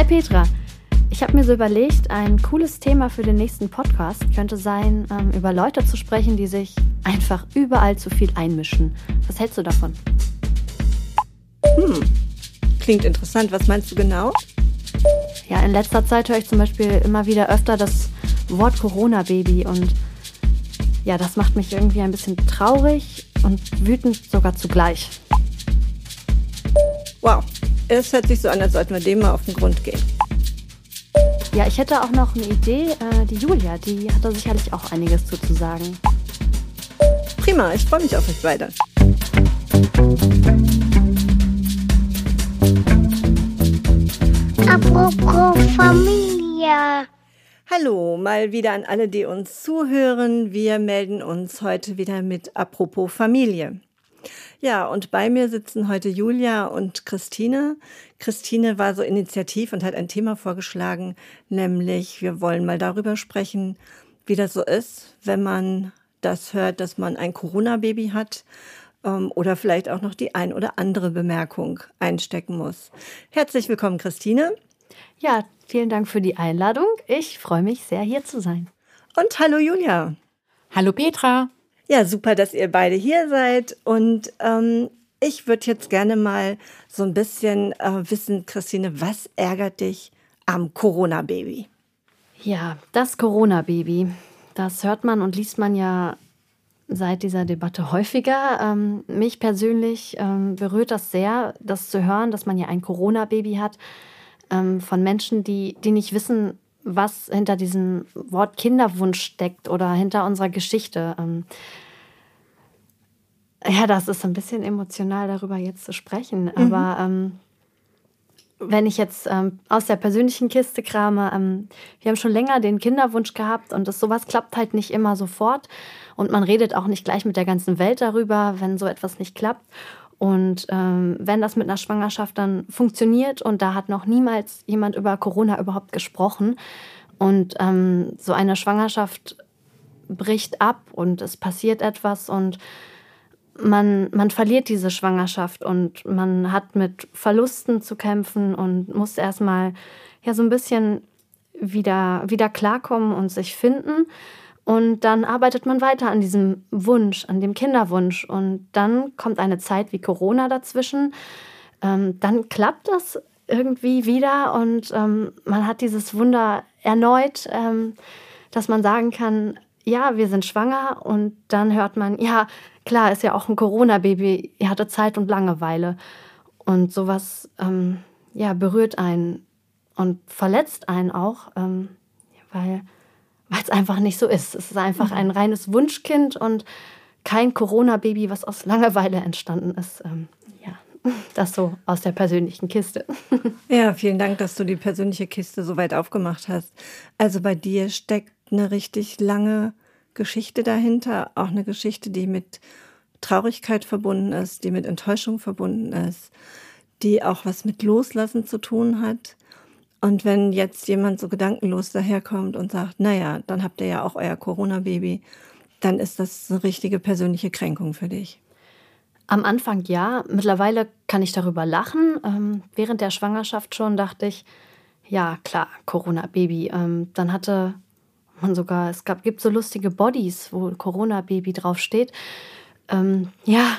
Hi Petra. Ich habe mir so überlegt, ein cooles Thema für den nächsten Podcast könnte sein, ähm, über Leute zu sprechen, die sich einfach überall zu viel einmischen. Was hältst du davon? Hm, klingt interessant. Was meinst du genau? Ja, in letzter Zeit höre ich zum Beispiel immer wieder öfter das Wort Corona-Baby und ja, das macht mich irgendwie ein bisschen traurig und wütend sogar zugleich. Wow, es hört sich so an, als sollten wir dem mal auf den Grund gehen. Ja, ich hätte auch noch eine Idee. Äh, die Julia, die hat da sicherlich auch einiges zu, zu sagen. Prima, ich freue mich auf euch beide. Apropos Familie. Hallo, mal wieder an alle, die uns zuhören. Wir melden uns heute wieder mit Apropos Familie. Ja, und bei mir sitzen heute Julia und Christine. Christine war so initiativ und hat ein Thema vorgeschlagen, nämlich wir wollen mal darüber sprechen, wie das so ist, wenn man das hört, dass man ein Corona-Baby hat ähm, oder vielleicht auch noch die ein oder andere Bemerkung einstecken muss. Herzlich willkommen, Christine. Ja, vielen Dank für die Einladung. Ich freue mich sehr, hier zu sein. Und hallo, Julia. Hallo, Petra. Ja, super, dass ihr beide hier seid. Und ähm, ich würde jetzt gerne mal so ein bisschen äh, wissen, Christine, was ärgert dich am Corona-Baby? Ja, das Corona-Baby, das hört man und liest man ja seit dieser Debatte häufiger. Ähm, mich persönlich ähm, berührt das sehr, das zu hören, dass man ja ein Corona-Baby hat ähm, von Menschen, die, die nicht wissen, was hinter diesem Wort Kinderwunsch steckt oder hinter unserer Geschichte. Ähm, ja, das ist ein bisschen emotional darüber jetzt zu sprechen. Mhm. Aber ähm, wenn ich jetzt ähm, aus der persönlichen Kiste krame, ähm, wir haben schon länger den Kinderwunsch gehabt und das, sowas klappt halt nicht immer sofort. Und man redet auch nicht gleich mit der ganzen Welt darüber, wenn so etwas nicht klappt. Und ähm, wenn das mit einer Schwangerschaft dann funktioniert und da hat noch niemals jemand über Corona überhaupt gesprochen und ähm, so eine Schwangerschaft bricht ab und es passiert etwas und man, man verliert diese Schwangerschaft und man hat mit Verlusten zu kämpfen und muss erstmal ja so ein bisschen wieder, wieder klarkommen und sich finden. Und dann arbeitet man weiter an diesem Wunsch, an dem Kinderwunsch. Und dann kommt eine Zeit wie Corona dazwischen. Ähm, dann klappt das irgendwie wieder und ähm, man hat dieses Wunder erneut, ähm, dass man sagen kann, ja, wir sind schwanger und dann hört man, ja, klar, ist ja auch ein Corona-Baby, ihr hatte Zeit und Langeweile. Und sowas, ähm, ja, berührt einen und verletzt einen auch, ähm, weil weil es einfach nicht so ist. Es ist einfach ein reines Wunschkind und kein Corona-Baby, was aus Langeweile entstanden ist. Ähm, ja, das so aus der persönlichen Kiste. Ja, vielen Dank, dass du die persönliche Kiste so weit aufgemacht hast. Also bei dir steckt eine richtig lange Geschichte dahinter, auch eine Geschichte, die mit Traurigkeit verbunden ist, die mit Enttäuschung verbunden ist, die auch was mit Loslassen zu tun hat. Und wenn jetzt jemand so gedankenlos daherkommt und sagt, naja, dann habt ihr ja auch euer Corona-Baby, dann ist das eine richtige persönliche Kränkung für dich. Am Anfang ja, mittlerweile kann ich darüber lachen. Ähm, während der Schwangerschaft schon dachte ich, ja klar, Corona-Baby. Ähm, dann hatte man sogar, es gab, gibt so lustige Bodies, wo Corona-Baby draufsteht. Ähm, ja,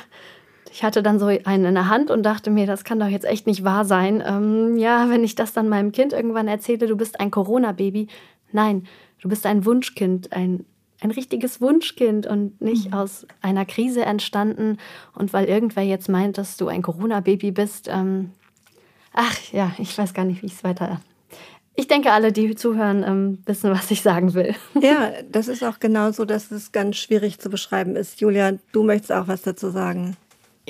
ich hatte dann so einen in der Hand und dachte mir, das kann doch jetzt echt nicht wahr sein. Ähm, ja, wenn ich das dann meinem Kind irgendwann erzähle, du bist ein Corona-Baby. Nein, du bist ein Wunschkind, ein, ein richtiges Wunschkind und nicht mhm. aus einer Krise entstanden. Und weil irgendwer jetzt meint, dass du ein Corona-Baby bist, ähm, ach ja, ich weiß gar nicht, wie ich es weiter. Ich denke, alle, die zuhören, ähm, wissen, was ich sagen will. Ja, das ist auch genau so, dass es ganz schwierig zu beschreiben ist. Julia, du möchtest auch was dazu sagen.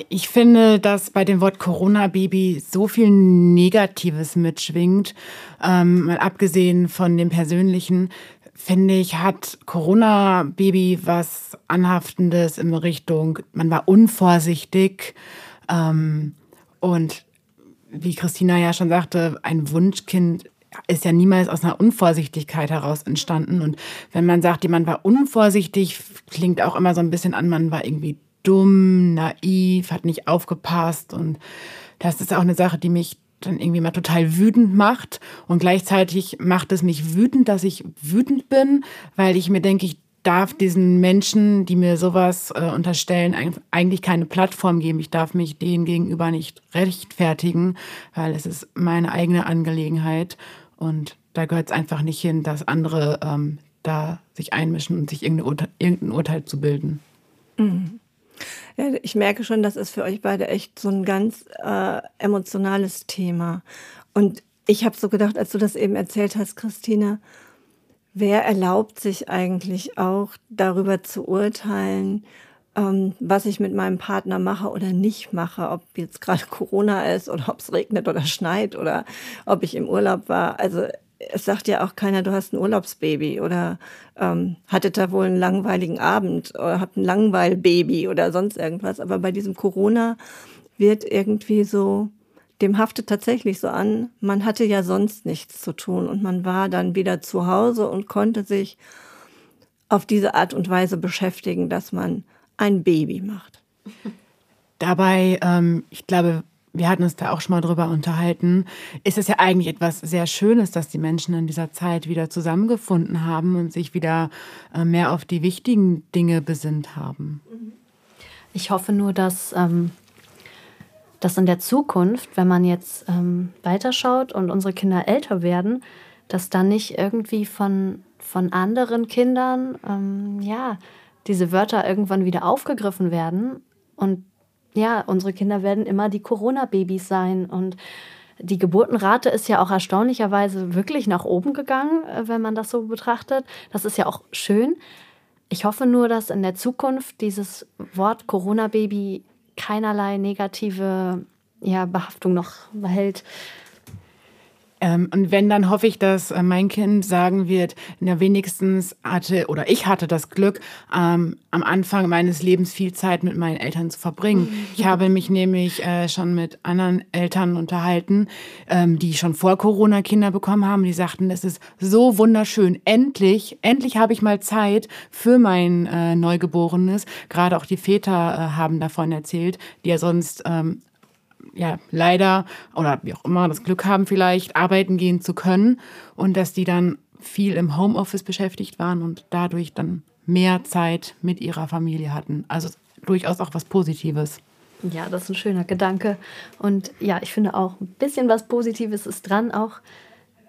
Ich finde, dass bei dem Wort Corona-Baby so viel Negatives mitschwingt. Ähm, mal abgesehen von dem Persönlichen, finde ich, hat Corona-Baby was Anhaftendes in Richtung, man war unvorsichtig. Ähm, und wie Christina ja schon sagte, ein Wunschkind ist ja niemals aus einer Unvorsichtigkeit heraus entstanden. Und wenn man sagt, jemand war unvorsichtig, klingt auch immer so ein bisschen an, man war irgendwie dumm, naiv, hat nicht aufgepasst. Und das ist auch eine Sache, die mich dann irgendwie mal total wütend macht. Und gleichzeitig macht es mich wütend, dass ich wütend bin, weil ich mir denke, ich darf diesen Menschen, die mir sowas äh, unterstellen, eigentlich keine Plattform geben. Ich darf mich denen gegenüber nicht rechtfertigen, weil es ist meine eigene Angelegenheit. Und da gehört es einfach nicht hin, dass andere ähm, da sich einmischen und sich irgendein Urteil, irgendein Urteil zu bilden. Mhm. Ja, ich merke schon, das ist für euch beide echt so ein ganz äh, emotionales Thema. Und ich habe so gedacht, als du das eben erzählt hast, Christine, wer erlaubt sich eigentlich auch darüber zu urteilen, ähm, was ich mit meinem Partner mache oder nicht mache, ob jetzt gerade Corona ist oder ob es regnet oder schneit oder ob ich im Urlaub war. Also es sagt ja auch keiner, du hast ein Urlaubsbaby oder ähm, hattet da wohl einen langweiligen Abend oder habt ein Langweilbaby oder sonst irgendwas. Aber bei diesem Corona wird irgendwie so, dem haftet tatsächlich so an, man hatte ja sonst nichts zu tun und man war dann wieder zu Hause und konnte sich auf diese Art und Weise beschäftigen, dass man ein Baby macht. Dabei, ähm, ich glaube, wir hatten uns da auch schon mal drüber unterhalten, ist es ja eigentlich etwas sehr Schönes, dass die Menschen in dieser Zeit wieder zusammengefunden haben und sich wieder äh, mehr auf die wichtigen Dinge besinnt haben. Ich hoffe nur, dass, ähm, dass in der Zukunft, wenn man jetzt ähm, weiterschaut und unsere Kinder älter werden, dass dann nicht irgendwie von, von anderen Kindern, ähm, ja, diese Wörter irgendwann wieder aufgegriffen werden und ja, unsere Kinder werden immer die Corona-Babys sein. Und die Geburtenrate ist ja auch erstaunlicherweise wirklich nach oben gegangen, äh, wenn man das so betrachtet. Das ist ja auch schön. Ich hoffe nur, dass in der Zukunft dieses Wort Corona-Baby keinerlei negative ja, Behaftung noch behält. Ähm, und wenn, dann hoffe ich, dass äh, mein Kind sagen wird, na, wenigstens hatte oder ich hatte das Glück, ähm, am Anfang meines Lebens viel Zeit mit meinen Eltern zu verbringen. Ich habe mich nämlich äh, schon mit anderen Eltern unterhalten, ähm, die schon vor Corona Kinder bekommen haben. Die sagten, es ist so wunderschön. Endlich, endlich habe ich mal Zeit für mein äh, Neugeborenes. Gerade auch die Väter äh, haben davon erzählt, die ja sonst ähm, ja, leider oder wie auch immer das Glück haben, vielleicht arbeiten gehen zu können und dass die dann viel im Homeoffice beschäftigt waren und dadurch dann mehr Zeit mit ihrer Familie hatten. Also durchaus auch was Positives. Ja, das ist ein schöner Gedanke. Und ja, ich finde auch ein bisschen was Positives ist dran, auch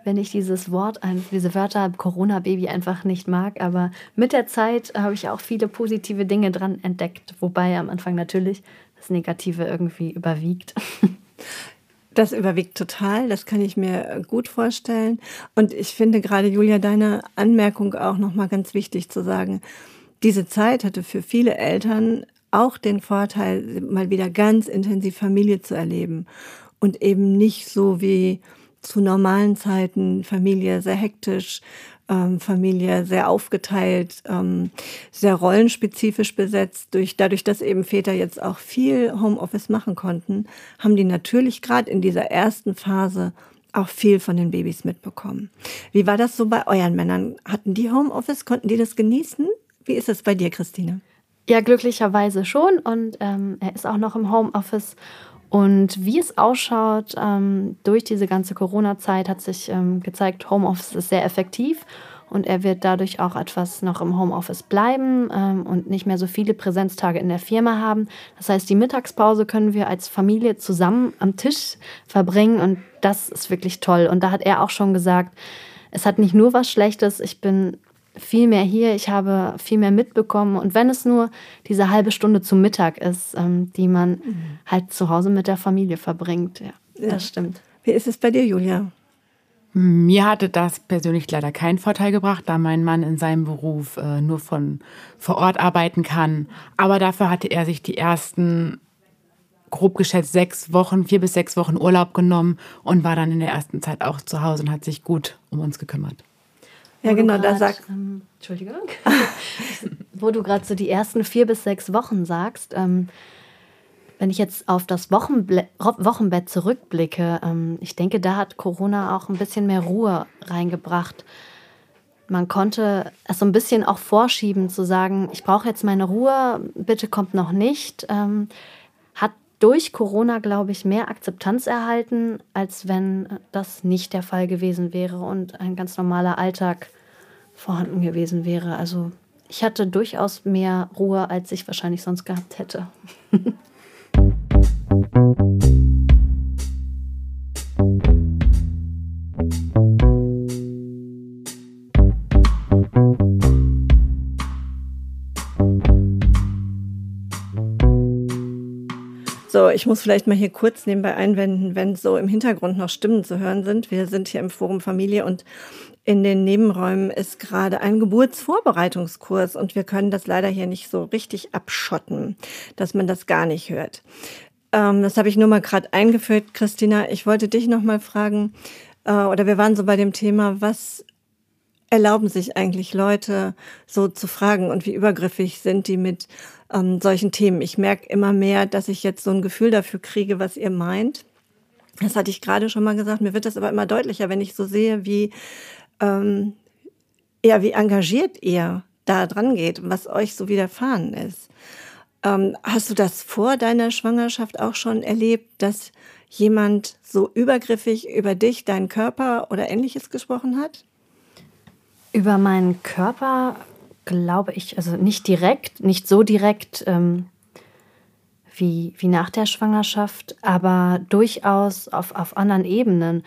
wenn ich dieses Wort, diese Wörter Corona-Baby einfach nicht mag. Aber mit der Zeit habe ich auch viele positive Dinge dran entdeckt. Wobei am Anfang natürlich das Negative irgendwie überwiegt. Das überwiegt total, das kann ich mir gut vorstellen. Und ich finde gerade, Julia, deine Anmerkung auch nochmal ganz wichtig zu sagen. Diese Zeit hatte für viele Eltern auch den Vorteil, mal wieder ganz intensiv Familie zu erleben und eben nicht so wie zu normalen Zeiten Familie sehr hektisch, ähm, Familie sehr aufgeteilt, ähm, sehr rollenspezifisch besetzt. Durch, dadurch, dass eben Väter jetzt auch viel Homeoffice machen konnten, haben die natürlich gerade in dieser ersten Phase auch viel von den Babys mitbekommen. Wie war das so bei euren Männern? Hatten die Homeoffice? Konnten die das genießen? Wie ist es bei dir, Christine? Ja, glücklicherweise schon. Und ähm, er ist auch noch im Homeoffice. Und wie es ausschaut, ähm, durch diese ganze Corona-Zeit hat sich ähm, gezeigt, Homeoffice ist sehr effektiv und er wird dadurch auch etwas noch im Homeoffice bleiben ähm, und nicht mehr so viele Präsenztage in der Firma haben. Das heißt, die Mittagspause können wir als Familie zusammen am Tisch verbringen und das ist wirklich toll. Und da hat er auch schon gesagt, es hat nicht nur was Schlechtes, ich bin viel mehr hier, ich habe viel mehr mitbekommen. Und wenn es nur diese halbe Stunde zum Mittag ist, ähm, die man mhm. halt zu Hause mit der Familie verbringt, ja, ja, das stimmt. Wie ist es bei dir, Julia? Mir hatte das persönlich leider keinen Vorteil gebracht, da mein Mann in seinem Beruf äh, nur von vor Ort arbeiten kann. Aber dafür hatte er sich die ersten grob geschätzt sechs Wochen, vier bis sechs Wochen Urlaub genommen und war dann in der ersten Zeit auch zu Hause und hat sich gut um uns gekümmert. Ja, genau, da sagt. Ähm, Entschuldigung. wo du gerade so die ersten vier bis sechs Wochen sagst, ähm, wenn ich jetzt auf das Wochenble Wochenbett zurückblicke, ähm, ich denke, da hat Corona auch ein bisschen mehr Ruhe reingebracht. Man konnte es so ein bisschen auch vorschieben, zu sagen, ich brauche jetzt meine Ruhe, bitte kommt noch nicht. Ähm, durch Corona, glaube ich, mehr Akzeptanz erhalten, als wenn das nicht der Fall gewesen wäre und ein ganz normaler Alltag vorhanden gewesen wäre. Also ich hatte durchaus mehr Ruhe, als ich wahrscheinlich sonst gehabt hätte. ich muss vielleicht mal hier kurz nebenbei einwenden, wenn so im Hintergrund noch Stimmen zu hören sind. Wir sind hier im Forum Familie und in den Nebenräumen ist gerade ein Geburtsvorbereitungskurs und wir können das leider hier nicht so richtig abschotten, dass man das gar nicht hört. Ähm, das habe ich nur mal gerade eingeführt, Christina. Ich wollte dich noch mal fragen, äh, oder wir waren so bei dem Thema, was erlauben sich eigentlich Leute so zu fragen und wie übergriffig sind die mit ähm, solchen Themen. Ich merke immer mehr, dass ich jetzt so ein Gefühl dafür kriege, was ihr meint. Das hatte ich gerade schon mal gesagt. Mir wird das aber immer deutlicher, wenn ich so sehe, wie, ähm, ja, wie engagiert ihr da dran geht, was euch so widerfahren ist. Ähm, hast du das vor deiner Schwangerschaft auch schon erlebt, dass jemand so übergriffig über dich, deinen Körper oder ähnliches gesprochen hat? Über meinen Körper glaube ich, also nicht direkt, nicht so direkt ähm, wie, wie nach der Schwangerschaft, aber durchaus auf, auf anderen Ebenen.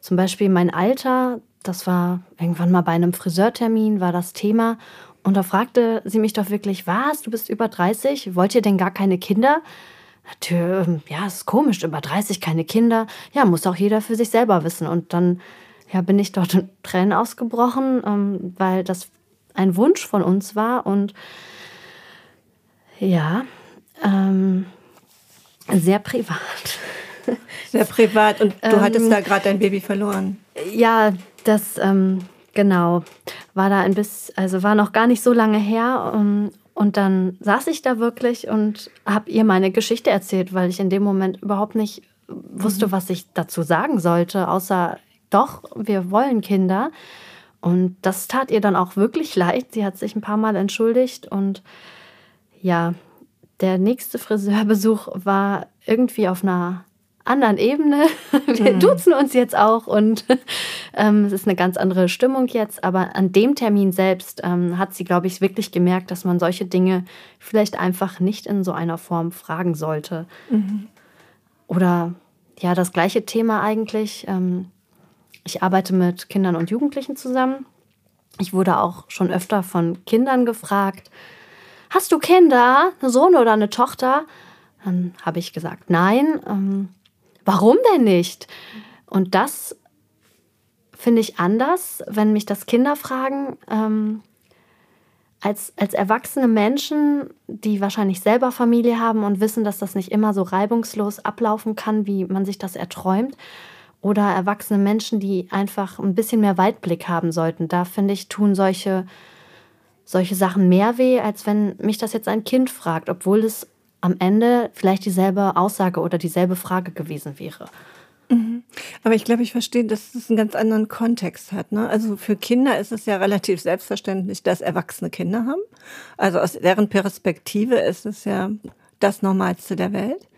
Zum Beispiel mein Alter, das war irgendwann mal bei einem Friseurtermin, war das Thema. Und da fragte sie mich doch wirklich, was, du bist über 30, wollt ihr denn gar keine Kinder? Natürlich, ähm, ja, ist komisch, über 30 keine Kinder. Ja, muss auch jeder für sich selber wissen. Und dann ja, bin ich dort in Tränen ausgebrochen, ähm, weil das ein Wunsch von uns war und ja, ähm, sehr privat. Sehr privat und du ähm, hattest da gerade dein Baby verloren. Ja, das ähm, genau war da ein bisschen, also war noch gar nicht so lange her ähm, und dann saß ich da wirklich und habe ihr meine Geschichte erzählt, weil ich in dem Moment überhaupt nicht wusste, mhm. was ich dazu sagen sollte, außer doch, wir wollen Kinder. Und das tat ihr dann auch wirklich leid. Sie hat sich ein paar Mal entschuldigt und ja, der nächste Friseurbesuch war irgendwie auf einer anderen Ebene. Wir mhm. duzen uns jetzt auch und ähm, es ist eine ganz andere Stimmung jetzt. Aber an dem Termin selbst ähm, hat sie, glaube ich, wirklich gemerkt, dass man solche Dinge vielleicht einfach nicht in so einer Form fragen sollte. Mhm. Oder ja, das gleiche Thema eigentlich. Ähm, ich arbeite mit Kindern und Jugendlichen zusammen. Ich wurde auch schon öfter von Kindern gefragt, hast du Kinder, einen Sohn oder eine Tochter? Dann habe ich gesagt, nein. Ähm, warum denn nicht? Und das finde ich anders, wenn mich das Kinder fragen, ähm, als, als erwachsene Menschen, die wahrscheinlich selber Familie haben und wissen, dass das nicht immer so reibungslos ablaufen kann, wie man sich das erträumt oder erwachsene Menschen, die einfach ein bisschen mehr Weitblick haben sollten. Da finde ich, tun solche, solche Sachen mehr weh, als wenn mich das jetzt ein Kind fragt, obwohl es am Ende vielleicht dieselbe Aussage oder dieselbe Frage gewesen wäre. Mhm. Aber ich glaube, ich verstehe, dass es einen ganz anderen Kontext hat. Ne? Also für Kinder ist es ja relativ selbstverständlich, dass Erwachsene Kinder haben. Also aus deren Perspektive ist es ja das Normalste der Welt.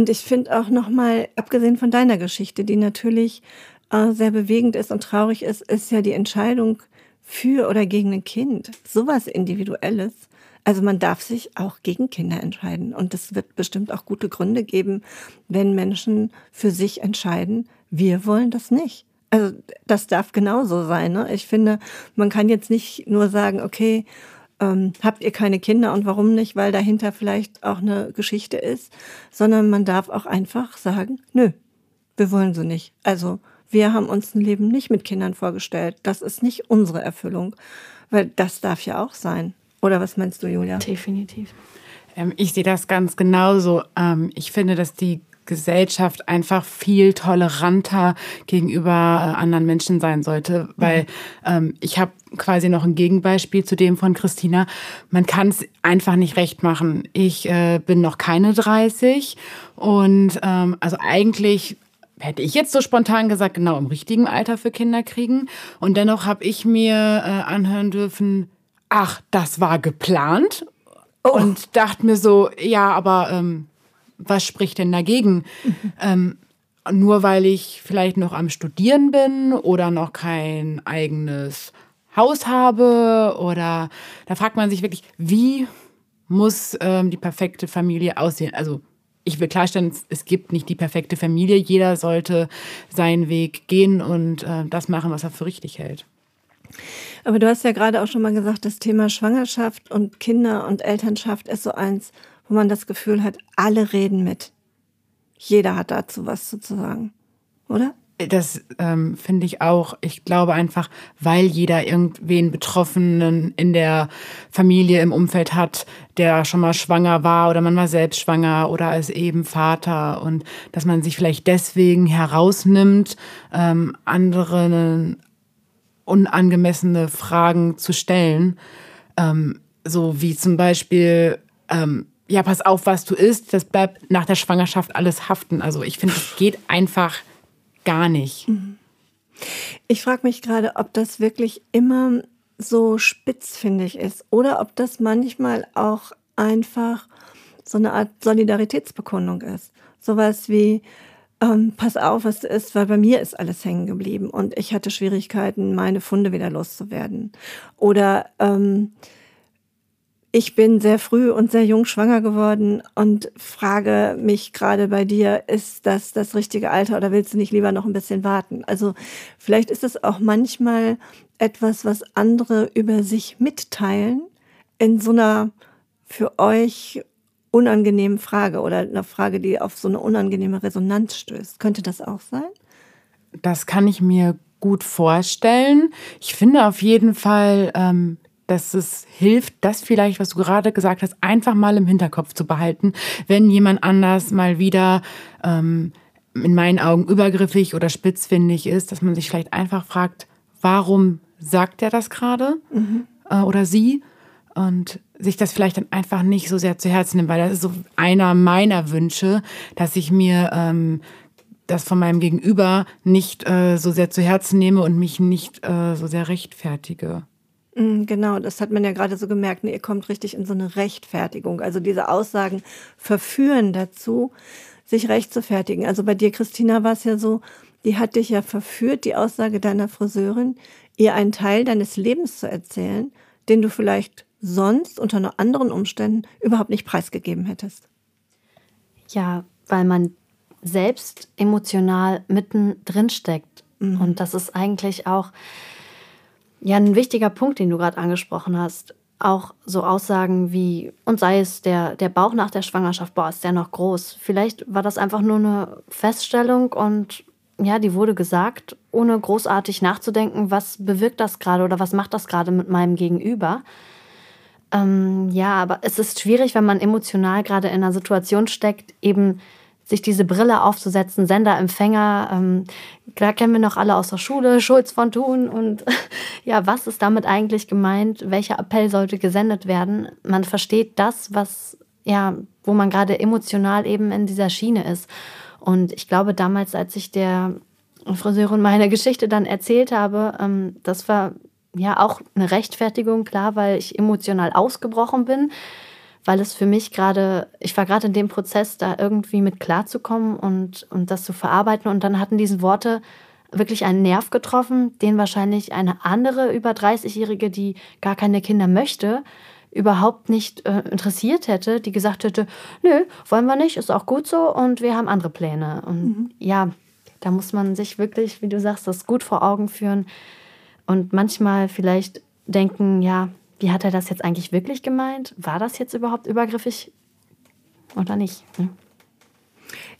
Und ich finde auch nochmal, abgesehen von deiner Geschichte, die natürlich äh, sehr bewegend ist und traurig ist, ist ja die Entscheidung für oder gegen ein Kind. Sowas Individuelles. Also man darf sich auch gegen Kinder entscheiden. Und es wird bestimmt auch gute Gründe geben, wenn Menschen für sich entscheiden, wir wollen das nicht. Also das darf genauso sein. Ne? Ich finde, man kann jetzt nicht nur sagen, okay, ähm, habt ihr keine Kinder und warum nicht, weil dahinter vielleicht auch eine Geschichte ist, sondern man darf auch einfach sagen, nö, wir wollen sie nicht. Also wir haben uns ein Leben nicht mit Kindern vorgestellt. Das ist nicht unsere Erfüllung, weil das darf ja auch sein. Oder was meinst du, Julia? Definitiv. Ähm, ich sehe das ganz genauso. Ähm, ich finde, dass die Gesellschaft einfach viel toleranter gegenüber äh, anderen Menschen sein sollte, weil ähm, ich habe quasi noch ein Gegenbeispiel zu dem von Christina. Man kann es einfach nicht recht machen. Ich äh, bin noch keine 30 und ähm, also eigentlich hätte ich jetzt so spontan gesagt, genau im richtigen Alter für Kinder kriegen. Und dennoch habe ich mir äh, anhören dürfen, ach, das war geplant. Oh. Und dachte mir so, ja, aber ähm, was spricht denn dagegen? Ähm, nur weil ich vielleicht noch am Studieren bin oder noch kein eigenes Haus habe oder da fragt man sich wirklich, wie muss ähm, die perfekte Familie aussehen? Also ich will klarstellen, es gibt nicht die perfekte Familie. Jeder sollte seinen Weg gehen und äh, das machen, was er für richtig hält. Aber du hast ja gerade auch schon mal gesagt, das Thema Schwangerschaft und Kinder und Elternschaft ist so eins, wo man das Gefühl hat, alle reden mit. Jeder hat dazu was zu sagen, oder? Das ähm, finde ich auch. Ich glaube einfach, weil jeder irgendwen Betroffenen in der Familie, im Umfeld hat, der schon mal schwanger war oder man war selbst schwanger oder ist eben Vater und dass man sich vielleicht deswegen herausnimmt, ähm, anderen unangemessene Fragen zu stellen. Ähm, so wie zum Beispiel, ähm, ja, pass auf, was du isst, das bleibt nach der Schwangerschaft alles haften. Also ich finde, es geht einfach gar nicht. Mhm. Ich frage mich gerade, ob das wirklich immer so spitzfindig ist oder ob das manchmal auch einfach so eine Art Solidaritätsbekundung ist. Sowas wie, ähm, pass auf, was du isst, weil bei mir ist alles hängen geblieben und ich hatte Schwierigkeiten, meine Funde wieder loszuwerden. Oder ähm, ich bin sehr früh und sehr jung schwanger geworden und frage mich gerade bei dir, ist das das richtige Alter oder willst du nicht lieber noch ein bisschen warten? Also vielleicht ist es auch manchmal etwas, was andere über sich mitteilen in so einer für euch unangenehmen Frage oder einer Frage, die auf so eine unangenehme Resonanz stößt. Könnte das auch sein? Das kann ich mir gut vorstellen. Ich finde auf jeden Fall, ähm, dass es hilft, das vielleicht, was du gerade gesagt hast, einfach mal im Hinterkopf zu behalten, wenn jemand anders mal wieder ähm, in meinen Augen übergriffig oder spitzfindig ist, dass man sich vielleicht einfach fragt, warum sagt er das gerade mhm. äh, oder sie? Und sich das vielleicht dann einfach nicht so sehr zu Herzen nimmt, weil das ist so einer meiner Wünsche, dass ich mir ähm, das von meinem Gegenüber nicht äh, so sehr zu Herzen nehme und mich nicht äh, so sehr rechtfertige. Mm, genau, das hat man ja gerade so gemerkt. Ne, ihr kommt richtig in so eine Rechtfertigung. Also diese Aussagen verführen dazu, sich rechtfertigen. Also bei dir, Christina, war es ja so, die hat dich ja verführt, die Aussage deiner Friseurin, ihr einen Teil deines Lebens zu erzählen, den du vielleicht sonst unter anderen Umständen überhaupt nicht preisgegeben hättest. Ja, weil man selbst emotional mitten drin steckt. Mhm. Und das ist eigentlich auch ja, ein wichtiger Punkt, den du gerade angesprochen hast. Auch so Aussagen wie, und sei es der, der Bauch nach der Schwangerschaft, boah, ist der noch groß. Vielleicht war das einfach nur eine Feststellung und ja, die wurde gesagt, ohne großartig nachzudenken, was bewirkt das gerade oder was macht das gerade mit meinem Gegenüber. Ähm, ja, aber es ist schwierig, wenn man emotional gerade in einer Situation steckt, eben sich diese Brille aufzusetzen, Sender, Empfänger, ähm, kennen wir noch alle aus der Schule, Schulz von Thun und ja, was ist damit eigentlich gemeint? Welcher Appell sollte gesendet werden? Man versteht das, was, ja, wo man gerade emotional eben in dieser Schiene ist. Und ich glaube, damals, als ich der Friseurin meine Geschichte dann erzählt habe, ähm, das war ja auch eine Rechtfertigung, klar, weil ich emotional ausgebrochen bin weil es für mich gerade, ich war gerade in dem Prozess, da irgendwie mit klarzukommen und, und das zu verarbeiten. Und dann hatten diese Worte wirklich einen Nerv getroffen, den wahrscheinlich eine andere über 30-Jährige, die gar keine Kinder möchte, überhaupt nicht äh, interessiert hätte, die gesagt hätte, nö, wollen wir nicht, ist auch gut so und wir haben andere Pläne. Und mhm. ja, da muss man sich wirklich, wie du sagst, das gut vor Augen führen und manchmal vielleicht denken, ja, wie hat er das jetzt eigentlich wirklich gemeint? War das jetzt überhaupt übergriffig oder nicht? Hm?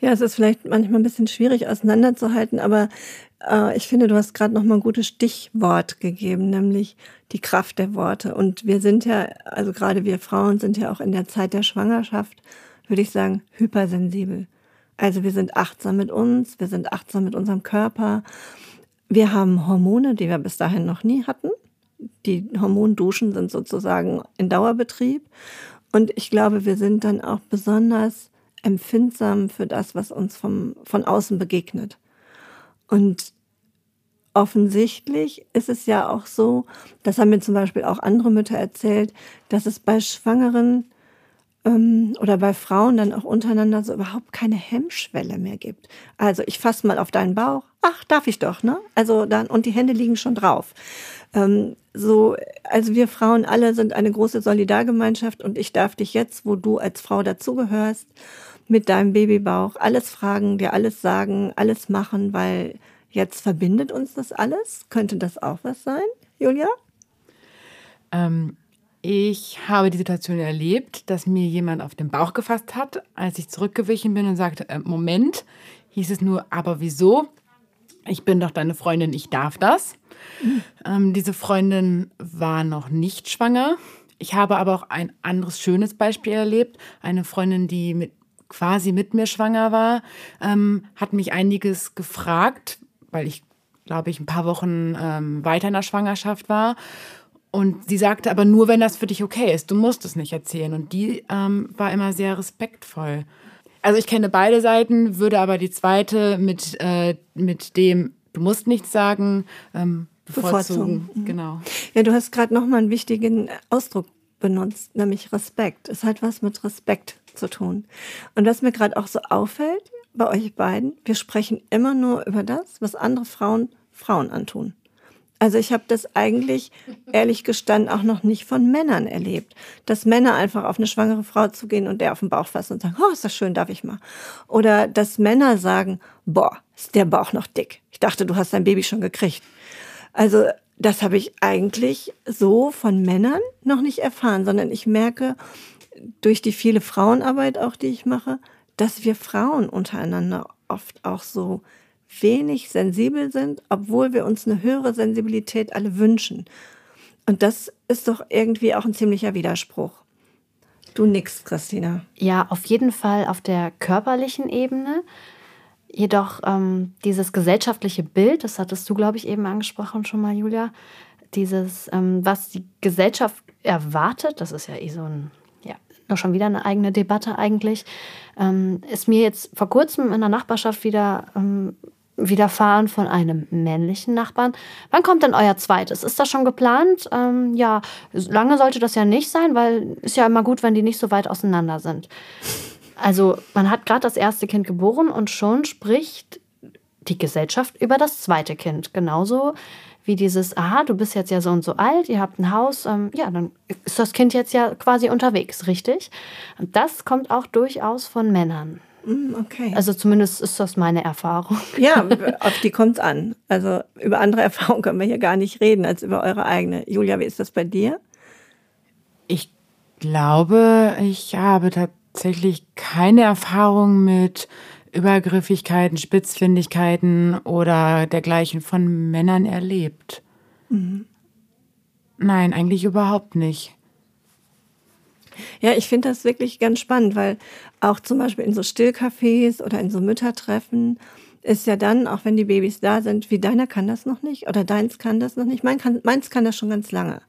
Ja, es ist vielleicht manchmal ein bisschen schwierig auseinanderzuhalten, aber äh, ich finde, du hast gerade noch mal ein gutes Stichwort gegeben, nämlich die Kraft der Worte. Und wir sind ja, also gerade wir Frauen sind ja auch in der Zeit der Schwangerschaft, würde ich sagen, hypersensibel. Also wir sind achtsam mit uns, wir sind achtsam mit unserem Körper. Wir haben Hormone, die wir bis dahin noch nie hatten die Hormonduschen sind sozusagen in Dauerbetrieb. Und ich glaube, wir sind dann auch besonders empfindsam für das, was uns vom, von außen begegnet. Und offensichtlich ist es ja auch so, das haben mir zum Beispiel auch andere Mütter erzählt, dass es bei Schwangeren ähm, oder bei Frauen dann auch untereinander so überhaupt keine Hemmschwelle mehr gibt. Also ich fasse mal auf deinen Bauch. Ach, darf ich doch, ne? Also dann, und die Hände liegen schon drauf. Ähm, so, also wir Frauen alle sind eine große Solidargemeinschaft und ich darf dich jetzt, wo du als Frau dazugehörst, mit deinem Babybauch alles fragen, dir alles sagen, alles machen, weil jetzt verbindet uns das alles. Könnte das auch was sein, Julia? Ähm, ich habe die Situation erlebt, dass mir jemand auf den Bauch gefasst hat, als ich zurückgewichen bin und sagte, äh, Moment, hieß es nur, aber wieso? Ich bin doch deine Freundin, ich darf das. Ähm, diese Freundin war noch nicht schwanger. Ich habe aber auch ein anderes schönes Beispiel erlebt. Eine Freundin, die mit quasi mit mir schwanger war, ähm, hat mich einiges gefragt, weil ich, glaube ich, ein paar Wochen ähm, weiter in der Schwangerschaft war. Und sie sagte aber nur, wenn das für dich okay ist. Du musst es nicht erzählen. Und die ähm, war immer sehr respektvoll. Also ich kenne beide Seiten, würde aber die zweite mit, äh, mit dem, du musst nichts sagen, ähm, bevorzugen. bevorzugen. Genau. Ja, du hast gerade nochmal einen wichtigen Ausdruck benutzt, nämlich Respekt. Es hat was mit Respekt zu tun. Und was mir gerade auch so auffällt bei euch beiden, wir sprechen immer nur über das, was andere Frauen Frauen antun. Also ich habe das eigentlich, ehrlich gestanden, auch noch nicht von Männern erlebt. Dass Männer einfach auf eine schwangere Frau zugehen und der auf den Bauch fassen und sagen, oh, ist das schön, darf ich mal. Oder dass Männer sagen, boah, ist der Bauch noch dick. Ich dachte, du hast dein Baby schon gekriegt. Also das habe ich eigentlich so von Männern noch nicht erfahren, sondern ich merke durch die viele Frauenarbeit auch, die ich mache, dass wir Frauen untereinander oft auch so wenig sensibel sind, obwohl wir uns eine höhere Sensibilität alle wünschen. Und das ist doch irgendwie auch ein ziemlicher Widerspruch. Du nix, Christina. Ja, auf jeden Fall auf der körperlichen Ebene. Jedoch ähm, dieses gesellschaftliche Bild, das hattest du, glaube ich, eben angesprochen schon mal, Julia, dieses, ähm, was die Gesellschaft erwartet, das ist ja eh so ein, ja, noch schon wieder eine eigene Debatte eigentlich, ähm, ist mir jetzt vor kurzem in der Nachbarschaft wieder ähm, widerfahren von einem männlichen Nachbarn. Wann kommt denn euer zweites? Ist das schon geplant? Ähm, ja, lange sollte das ja nicht sein, weil ist ja immer gut, wenn die nicht so weit auseinander sind. Also man hat gerade das erste Kind geboren und schon spricht die Gesellschaft über das zweite Kind. Genauso wie dieses, aha, du bist jetzt ja so und so alt, ihr habt ein Haus, ähm, ja, dann ist das Kind jetzt ja quasi unterwegs, richtig? Und das kommt auch durchaus von Männern. Mm, okay. Also zumindest ist das meine Erfahrung. Ja, auf die kommt es an. Also über andere Erfahrungen können wir hier gar nicht reden als über eure eigene. Julia, wie ist das bei dir? Ich glaube, ich habe tatsächlich keine Erfahrung mit Übergriffigkeiten, Spitzfindigkeiten oder dergleichen von Männern erlebt. Mhm. Nein, eigentlich überhaupt nicht. Ja, ich finde das wirklich ganz spannend, weil auch zum Beispiel in so Stillcafés oder in so Müttertreffen ist ja dann, auch wenn die Babys da sind, wie deiner kann das noch nicht oder deins kann das noch nicht, mein kann, meins kann das schon ganz lange.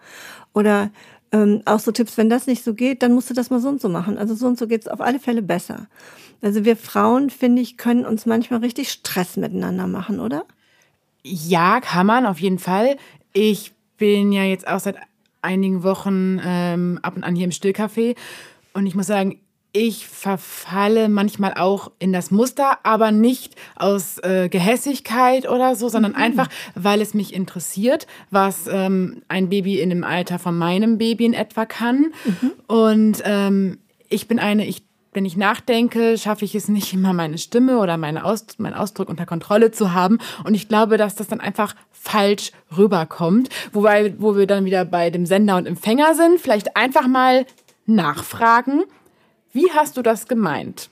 Oder ähm, auch so Tipps, wenn das nicht so geht, dann musst du das mal so und so machen. Also so und so geht es auf alle Fälle besser. Also wir Frauen, finde ich, können uns manchmal richtig Stress miteinander machen, oder? Ja, kann man auf jeden Fall. Ich bin ja jetzt auch seit einigen Wochen ähm, ab und an hier im Stillcafé. Und ich muss sagen, ich verfalle manchmal auch in das Muster, aber nicht aus äh, Gehässigkeit oder so, sondern mhm. einfach, weil es mich interessiert, was ähm, ein Baby in dem Alter von meinem Baby in etwa kann. Mhm. Und ähm, ich bin eine, ich wenn ich nachdenke, schaffe ich es nicht immer, meine Stimme oder meine Aus meinen Ausdruck unter Kontrolle zu haben. Und ich glaube, dass das dann einfach falsch rüberkommt. Wobei, wo wir dann wieder bei dem Sender und Empfänger sind, vielleicht einfach mal nachfragen, wie hast du das gemeint?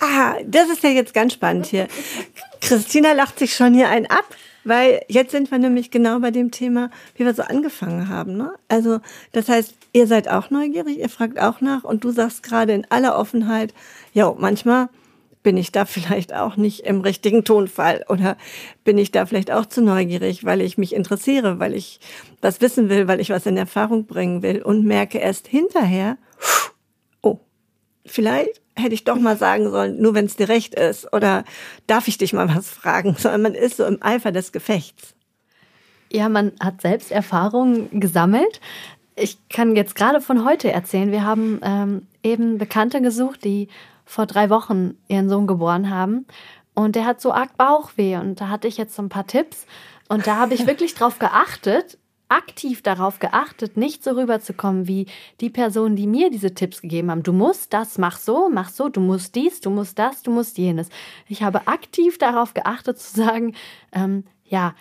Ah, das ist ja jetzt ganz spannend hier. Christina lacht sich schon hier ein ab. Weil jetzt sind wir nämlich genau bei dem Thema, wie wir so angefangen haben. Ne? Also das heißt, ihr seid auch neugierig, ihr fragt auch nach und du sagst gerade in aller Offenheit, ja, manchmal bin ich da vielleicht auch nicht im richtigen Tonfall oder bin ich da vielleicht auch zu neugierig, weil ich mich interessiere, weil ich was wissen will, weil ich was in Erfahrung bringen will und merke erst hinterher, vielleicht hätte ich doch mal sagen sollen, nur wenn es dir recht ist. Oder darf ich dich mal was fragen? Sondern man ist so im Eifer des Gefechts. Ja, man hat selbst Erfahrungen gesammelt. Ich kann jetzt gerade von heute erzählen. Wir haben ähm, eben Bekannte gesucht, die vor drei Wochen ihren Sohn geboren haben. Und der hat so arg Bauchweh. Und da hatte ich jetzt so ein paar Tipps. Und da habe ich wirklich drauf geachtet, aktiv darauf geachtet, nicht so rüberzukommen wie die Personen, die mir diese Tipps gegeben haben. Du musst das, mach so, mach so, du musst dies, du musst das, du musst jenes. Ich habe aktiv darauf geachtet zu sagen, ähm, ja,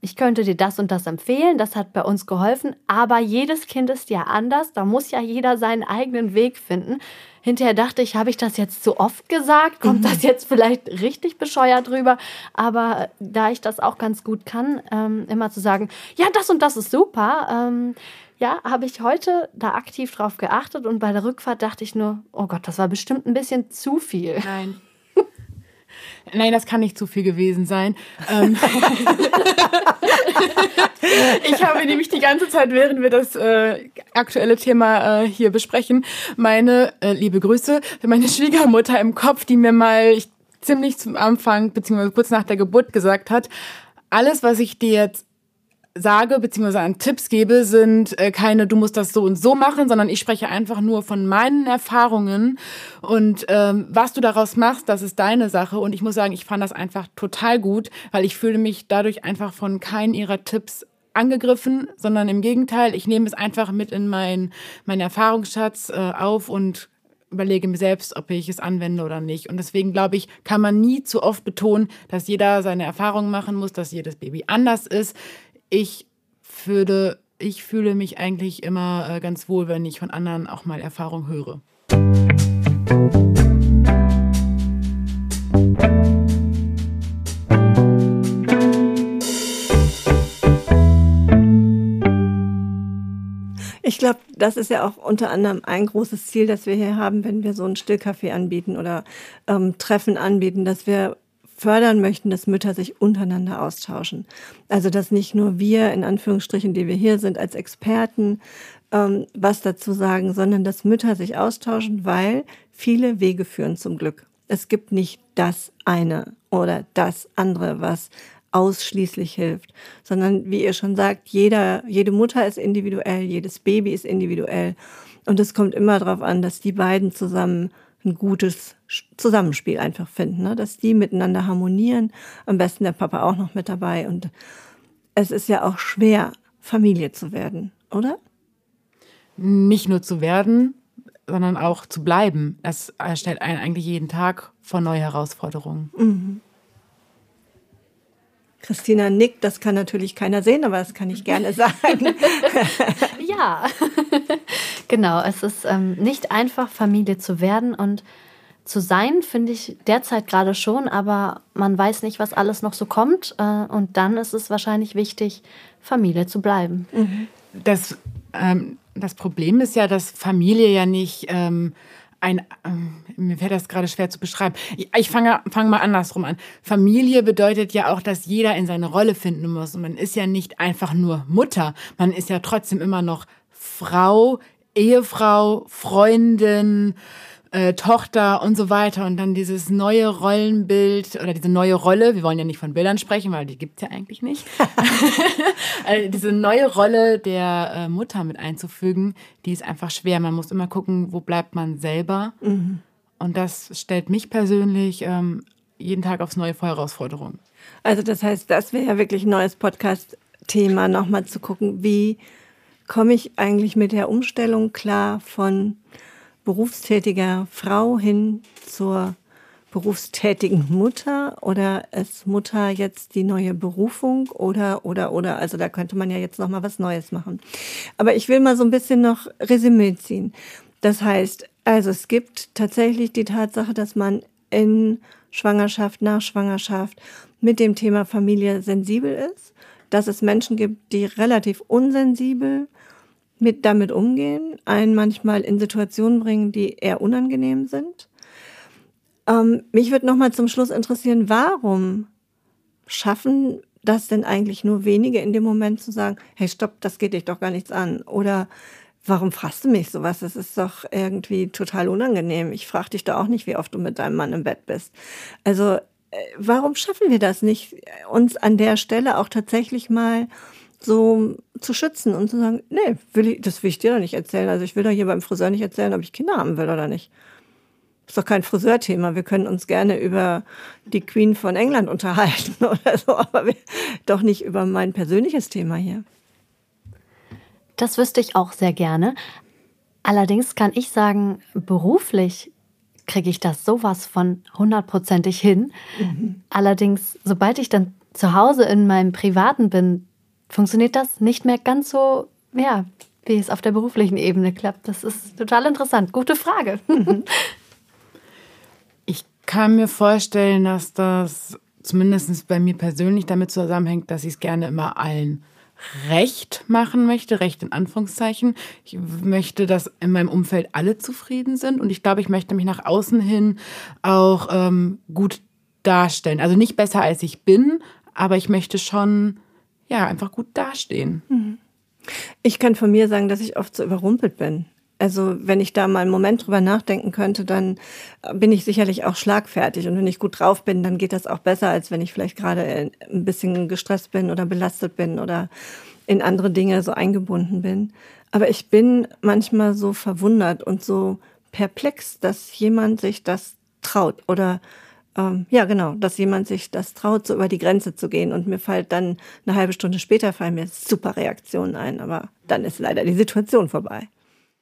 ich könnte dir das und das empfehlen, das hat bei uns geholfen, aber jedes Kind ist ja anders, da muss ja jeder seinen eigenen Weg finden. Hinterher dachte ich, habe ich das jetzt zu oft gesagt? Kommt das mhm. jetzt vielleicht richtig bescheuert rüber? Aber da ich das auch ganz gut kann, ähm, immer zu sagen, ja, das und das ist super, ähm, ja, habe ich heute da aktiv drauf geachtet und bei der Rückfahrt dachte ich nur, oh Gott, das war bestimmt ein bisschen zu viel. Nein. Nein, das kann nicht zu viel gewesen sein. Ähm ich habe nämlich die ganze Zeit, während wir das äh, aktuelle Thema äh, hier besprechen, meine äh, liebe Grüße für meine Schwiegermutter im Kopf, die mir mal ich, ziemlich zum Anfang beziehungsweise kurz nach der Geburt gesagt hat, alles, was ich dir jetzt sage beziehungsweise an Tipps gebe, sind äh, keine, du musst das so und so machen, sondern ich spreche einfach nur von meinen Erfahrungen und ähm, was du daraus machst, das ist deine Sache. Und ich muss sagen, ich fand das einfach total gut, weil ich fühle mich dadurch einfach von keinen ihrer Tipps angegriffen, sondern im Gegenteil, ich nehme es einfach mit in mein, meinen Erfahrungsschatz äh, auf und überlege mir selbst, ob ich es anwende oder nicht. Und deswegen glaube ich, kann man nie zu oft betonen, dass jeder seine Erfahrungen machen muss, dass jedes Baby anders ist ich würde, ich fühle mich eigentlich immer äh, ganz wohl, wenn ich von anderen auch mal Erfahrung höre. Ich glaube, das ist ja auch unter anderem ein großes Ziel, das wir hier haben, wenn wir so einen Stillkaffee anbieten oder ähm, Treffen anbieten, dass wir fördern möchten, dass Mütter sich untereinander austauschen. Also dass nicht nur wir, in Anführungsstrichen, die wir hier sind, als Experten ähm, was dazu sagen, sondern dass Mütter sich austauschen, weil viele Wege führen zum Glück. Es gibt nicht das eine oder das andere, was ausschließlich hilft, sondern wie ihr schon sagt, jeder, jede Mutter ist individuell, jedes Baby ist individuell und es kommt immer darauf an, dass die beiden zusammen ein gutes Zusammenspiel einfach finden, ne? dass die miteinander harmonieren. Am besten der Papa auch noch mit dabei. Und es ist ja auch schwer, Familie zu werden, oder? Nicht nur zu werden, sondern auch zu bleiben. Es stellt einen eigentlich jeden Tag vor neue Herausforderungen. Mhm. Christina nickt, das kann natürlich keiner sehen, aber das kann ich gerne sagen. ja, genau. Es ist ähm, nicht einfach, Familie zu werden und zu sein, finde ich derzeit gerade schon, aber man weiß nicht, was alles noch so kommt. Äh, und dann ist es wahrscheinlich wichtig, Familie zu bleiben. Mhm. Das, ähm, das Problem ist ja, dass Familie ja nicht ähm, ein, ähm, mir fällt das gerade schwer zu beschreiben. Ich fange fang mal andersrum an. Familie bedeutet ja auch, dass jeder in seine Rolle finden muss. Und man ist ja nicht einfach nur Mutter. Man ist ja trotzdem immer noch Frau, Ehefrau, Freundin, äh, Tochter und so weiter und dann dieses neue Rollenbild oder diese neue Rolle, wir wollen ja nicht von Bildern sprechen, weil die gibt's ja eigentlich nicht, also diese neue Rolle der äh, Mutter mit einzufügen, die ist einfach schwer. Man muss immer gucken, wo bleibt man selber mhm. und das stellt mich persönlich ähm, jeden Tag aufs Neue vor Herausforderungen. Also das heißt, das wäre ja wirklich ein neues Podcast-Thema, nochmal zu gucken, wie komme ich eigentlich mit der Umstellung klar von berufstätiger Frau hin zur berufstätigen Mutter oder ist Mutter jetzt die neue Berufung oder oder oder also da könnte man ja jetzt noch mal was Neues machen. Aber ich will mal so ein bisschen noch Resümee ziehen. Das heißt, also es gibt tatsächlich die Tatsache, dass man in Schwangerschaft, nach Schwangerschaft mit dem Thema Familie sensibel ist, dass es Menschen gibt, die relativ unsensibel mit damit umgehen, einen manchmal in Situationen bringen, die eher unangenehm sind. Ähm, mich würde noch mal zum Schluss interessieren, warum schaffen das denn eigentlich nur wenige in dem Moment zu sagen, hey, stopp, das geht dich doch gar nichts an? Oder warum fragst du mich sowas? Das ist doch irgendwie total unangenehm. Ich frage dich doch auch nicht, wie oft du mit deinem Mann im Bett bist. Also, äh, warum schaffen wir das nicht, uns an der Stelle auch tatsächlich mal so zu schützen und zu sagen, nee, will ich, das will ich dir doch nicht erzählen. Also ich will doch hier beim Friseur nicht erzählen, ob ich Kinder haben will oder nicht. Ist doch kein Friseurthema. Wir können uns gerne über die Queen von England unterhalten oder so, aber wir, doch nicht über mein persönliches Thema hier. Das wüsste ich auch sehr gerne. Allerdings kann ich sagen, beruflich kriege ich das sowas von hundertprozentig hin. Mhm. Allerdings, sobald ich dann zu Hause in meinem Privaten bin, funktioniert das nicht mehr ganz so, ja, wie es auf der beruflichen Ebene klappt. Das ist total interessant. Gute Frage. ich kann mir vorstellen, dass das zumindest bei mir persönlich damit zusammenhängt, dass ich es gerne immer allen recht machen möchte, recht in Anführungszeichen. Ich möchte, dass in meinem Umfeld alle zufrieden sind und ich glaube, ich möchte mich nach außen hin auch ähm, gut darstellen. Also nicht besser als ich bin, aber ich möchte schon ja einfach gut dastehen. Mhm. Ich kann von mir sagen, dass ich oft so überrumpelt bin. Also wenn ich da mal einen Moment drüber nachdenken könnte, dann bin ich sicherlich auch schlagfertig. Und wenn ich gut drauf bin, dann geht das auch besser, als wenn ich vielleicht gerade ein bisschen gestresst bin oder belastet bin oder in andere Dinge so eingebunden bin. Aber ich bin manchmal so verwundert und so perplex, dass jemand sich das traut oder ähm, ja, genau, dass jemand sich das traut, so über die Grenze zu gehen. Und mir fällt dann eine halbe Stunde später fallen mir super Reaktionen ein, aber dann ist leider die Situation vorbei.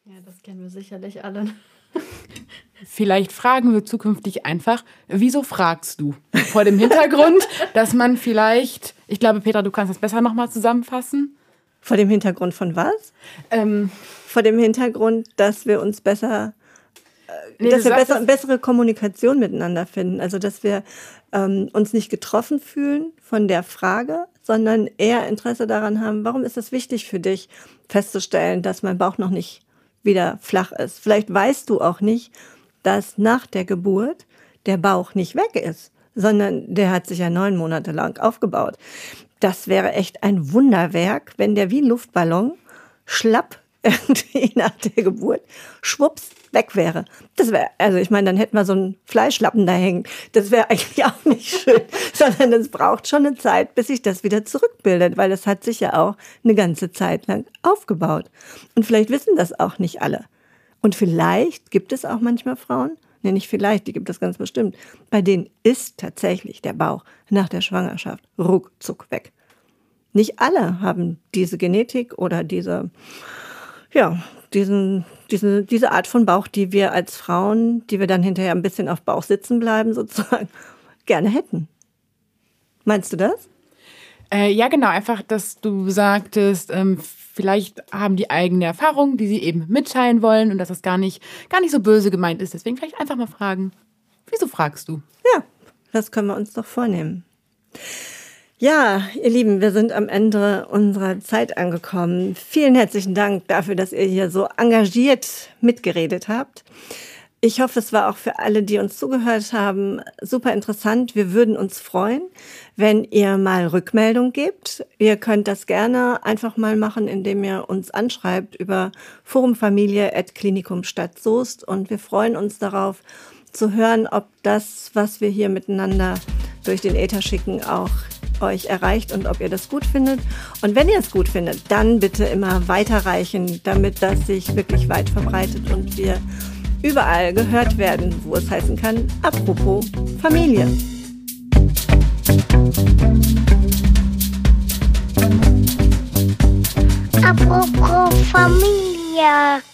Ja, das kennen wir sicherlich alle. Vielleicht fragen wir zukünftig einfach, wieso fragst du? Vor dem Hintergrund, dass man vielleicht, ich glaube, Petra, du kannst das besser nochmal zusammenfassen. Vor dem Hintergrund von was? Ähm, Vor dem Hintergrund, dass wir uns besser nee, dass wir besser, bessere Kommunikation miteinander finden. Also dass wir ähm, uns nicht getroffen fühlen von der Frage, sondern eher Interesse daran haben, warum ist es wichtig für dich festzustellen, dass mein Bauch noch nicht wieder flach ist. Vielleicht weißt du auch nicht, dass nach der Geburt der Bauch nicht weg ist, sondern der hat sich ja neun Monate lang aufgebaut. Das wäre echt ein Wunderwerk, wenn der wie ein Luftballon schlapp irgendwie nach der Geburt schwupps weg wäre. Das wäre, also ich meine, dann hätten wir so einen Fleischlappen da hängen. Das wäre eigentlich auch nicht schön, sondern es braucht schon eine Zeit, bis sich das wieder zurückbildet, weil es hat sich ja auch eine ganze Zeit lang aufgebaut. Und vielleicht wissen das auch nicht alle. Und vielleicht gibt es auch manchmal Frauen, nee, nicht vielleicht, die gibt es ganz bestimmt, bei denen ist tatsächlich der Bauch nach der Schwangerschaft ruckzuck weg. Nicht alle haben diese Genetik oder diese ja, diesen, diese, diese Art von Bauch, die wir als Frauen, die wir dann hinterher ein bisschen auf Bauch sitzen bleiben, sozusagen, gerne hätten. Meinst du das? Äh, ja, genau. Einfach, dass du sagtest, ähm, vielleicht haben die eigene Erfahrung, die sie eben mitteilen wollen und dass das gar nicht, gar nicht so böse gemeint ist. Deswegen vielleicht einfach mal fragen, wieso fragst du? Ja, das können wir uns doch vornehmen. Ja, ihr Lieben, wir sind am Ende unserer Zeit angekommen. Vielen herzlichen Dank dafür, dass ihr hier so engagiert mitgeredet habt. Ich hoffe, es war auch für alle, die uns zugehört haben, super interessant. Wir würden uns freuen, wenn ihr mal Rückmeldung gebt. Ihr könnt das gerne einfach mal machen, indem ihr uns anschreibt über Forumfamilie at Klinikum Stadt Soest. Und wir freuen uns darauf zu hören, ob das, was wir hier miteinander durch den Äther schicken, auch euch erreicht und ob ihr das gut findet. Und wenn ihr es gut findet, dann bitte immer weiterreichen, damit das sich wirklich weit verbreitet und wir überall gehört werden, wo es heißen kann, apropos Familie. Apropos Familie.